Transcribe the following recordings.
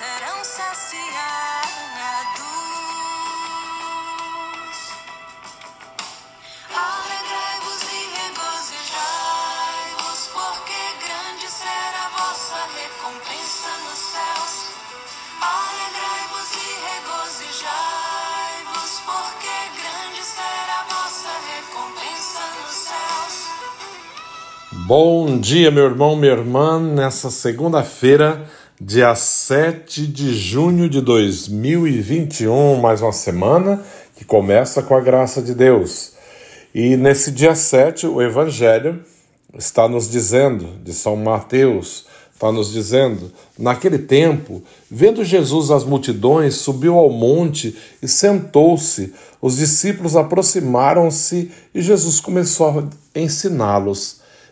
serão saciados. Alegrai-vos e regozijai-vos, porque grande será a vossa recompensa nos céus. Alegrai-vos e regozijai-vos, porque grande será a vossa recompensa nos céus. Bom dia, meu irmão, minha irmã, nessa segunda-feira, dia 7 de junho de 2021, mais uma semana que começa com a graça de Deus. E nesse dia 7, o Evangelho está nos dizendo, de São Mateus, está nos dizendo, naquele tempo, vendo Jesus as multidões, subiu ao monte e sentou-se. Os discípulos aproximaram-se e Jesus começou a ensiná-los.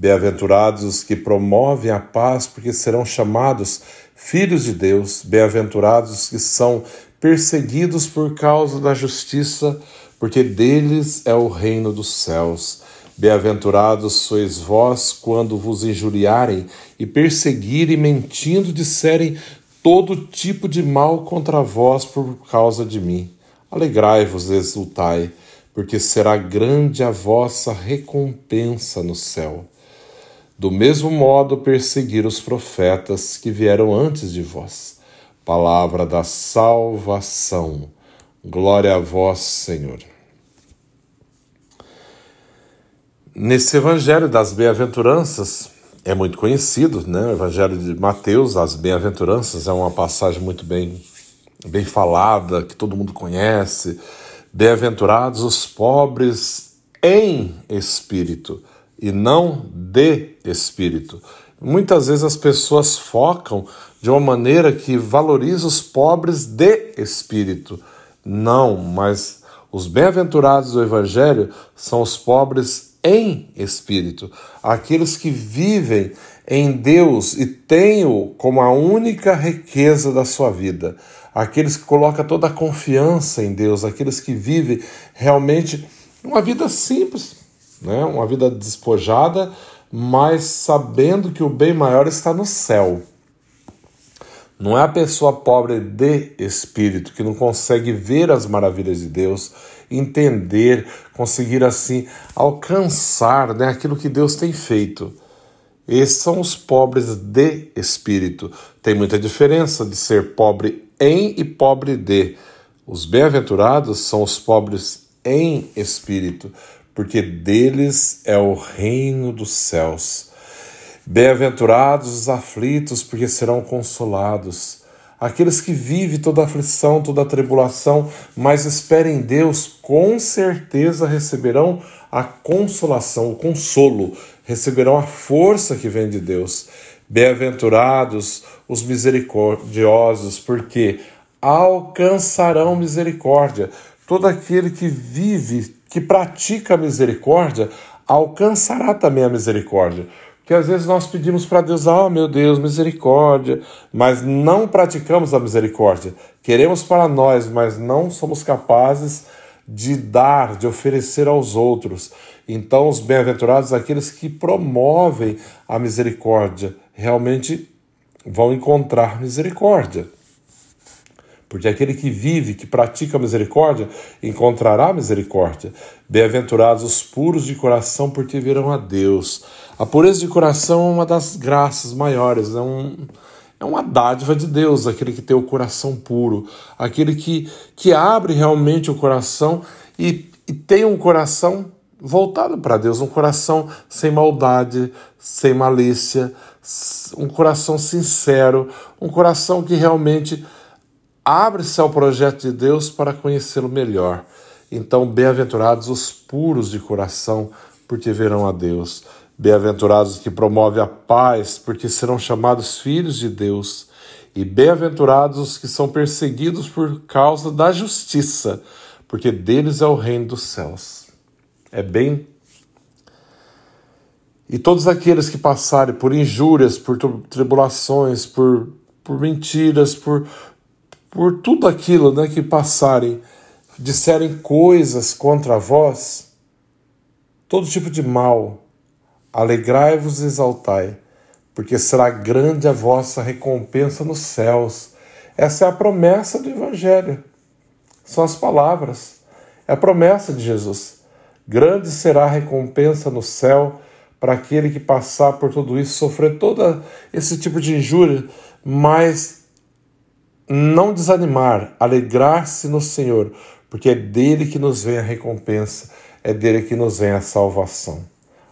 Bem-aventurados os que promovem a paz, porque serão chamados filhos de Deus. Bem-aventurados os que são perseguidos por causa da justiça, porque deles é o reino dos céus. Bem-aventurados sois vós quando vos injuriarem e perseguirem, mentindo, disserem todo tipo de mal contra vós por causa de mim. Alegrai-vos exultai, porque será grande a vossa recompensa no céu. Do mesmo modo, perseguir os profetas que vieram antes de vós. Palavra da salvação. Glória a vós, Senhor. Nesse Evangelho das Bem-aventuranças, é muito conhecido, né? O Evangelho de Mateus, as Bem-aventuranças, é uma passagem muito bem, bem falada, que todo mundo conhece. Bem-aventurados os pobres em espírito e não de espírito. Muitas vezes as pessoas focam de uma maneira que valoriza os pobres de espírito. Não, mas os bem-aventurados do Evangelho são os pobres em espírito, aqueles que vivem em Deus e têm-o como a única riqueza da sua vida, aqueles que colocam toda a confiança em Deus, aqueles que vivem realmente uma vida simples, né? uma vida despojada, mas sabendo que o bem maior está no céu. Não é a pessoa pobre de espírito que não consegue ver as maravilhas de Deus, entender, conseguir assim alcançar né, aquilo que Deus tem feito. Esses são os pobres de espírito. Tem muita diferença de ser pobre em e pobre de. Os bem-aventurados são os pobres em espírito, porque deles é o reino dos céus. Bem-aventurados os aflitos, porque serão consolados. Aqueles que vivem toda aflição, toda tribulação, mas esperem em Deus, com certeza receberão a consolação, o consolo, receberão a força que vem de Deus. Bem-aventurados os misericordiosos, porque alcançarão misericórdia. Todo aquele que vive que pratica a misericórdia alcançará também a misericórdia. Porque às vezes nós pedimos para Deus, ah, oh, meu Deus, misericórdia, mas não praticamos a misericórdia. Queremos para nós, mas não somos capazes de dar, de oferecer aos outros. Então, os bem-aventurados, aqueles que promovem a misericórdia, realmente vão encontrar misericórdia. Porque aquele que vive, que pratica a misericórdia, encontrará misericórdia. Bem-aventurados os puros de coração, porque verão a Deus. A pureza de coração é uma das graças maiores, é, um, é uma dádiva de Deus, aquele que tem o coração puro, aquele que, que abre realmente o coração e, e tem um coração voltado para Deus, um coração sem maldade, sem malícia, um coração sincero, um coração que realmente abre-se ao projeto de Deus para conhecê-lo melhor. Então, bem-aventurados os puros de coração, porque verão a Deus. Bem-aventurados os que promovem a paz, porque serão chamados filhos de Deus. E bem-aventurados os que são perseguidos por causa da justiça, porque deles é o reino dos céus. É bem. E todos aqueles que passarem por injúrias, por tribulações, por, por mentiras, por, por tudo aquilo né, que passarem, disserem coisas contra vós, todo tipo de mal, Alegrai-vos e exaltai, porque será grande a vossa recompensa nos céus. Essa é a promessa do Evangelho. São as palavras. É a promessa de Jesus. Grande será a recompensa no céu para aquele que passar por tudo isso, sofrer todo esse tipo de injúria, mas não desanimar, alegrar-se no Senhor, porque é dele que nos vem a recompensa, é dele que nos vem a salvação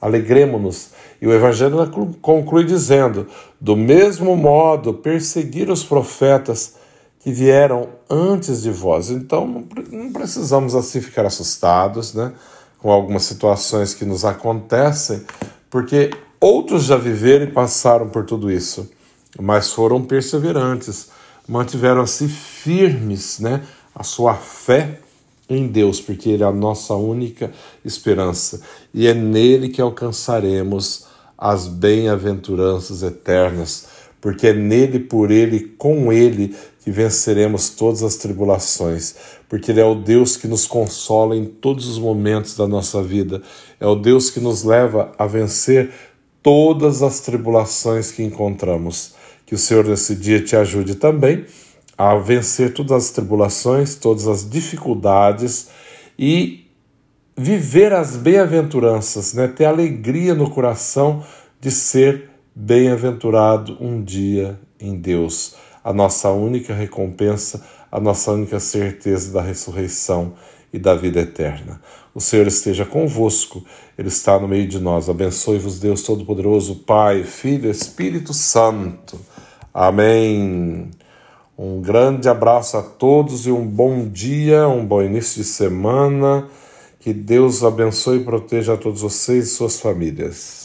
alegremos-nos. E o Evangelho conclui dizendo: do mesmo modo, perseguir os profetas que vieram antes de vós. Então, não precisamos assim ficar assustados né, com algumas situações que nos acontecem, porque outros já viveram e passaram por tudo isso, mas foram perseverantes, mantiveram-se firmes, né, a sua fé em Deus, porque Ele é a nossa única esperança. E é nele que alcançaremos as bem-aventuranças eternas, porque é nele, por Ele, com Ele que venceremos todas as tribulações, porque Ele é o Deus que nos consola em todos os momentos da nossa vida, é o Deus que nos leva a vencer todas as tribulações que encontramos. Que o Senhor nesse dia te ajude também a vencer todas as tribulações, todas as dificuldades e viver as bem-aventuranças, né? ter alegria no coração de ser bem-aventurado um dia em Deus. A nossa única recompensa, a nossa única certeza da ressurreição e da vida eterna. O Senhor esteja convosco, Ele está no meio de nós. Abençoe-vos, Deus Todo-Poderoso, Pai, Filho Espírito Santo. Amém. Um grande abraço a todos e um bom dia, um bom início de semana. Que Deus abençoe e proteja a todos vocês e suas famílias.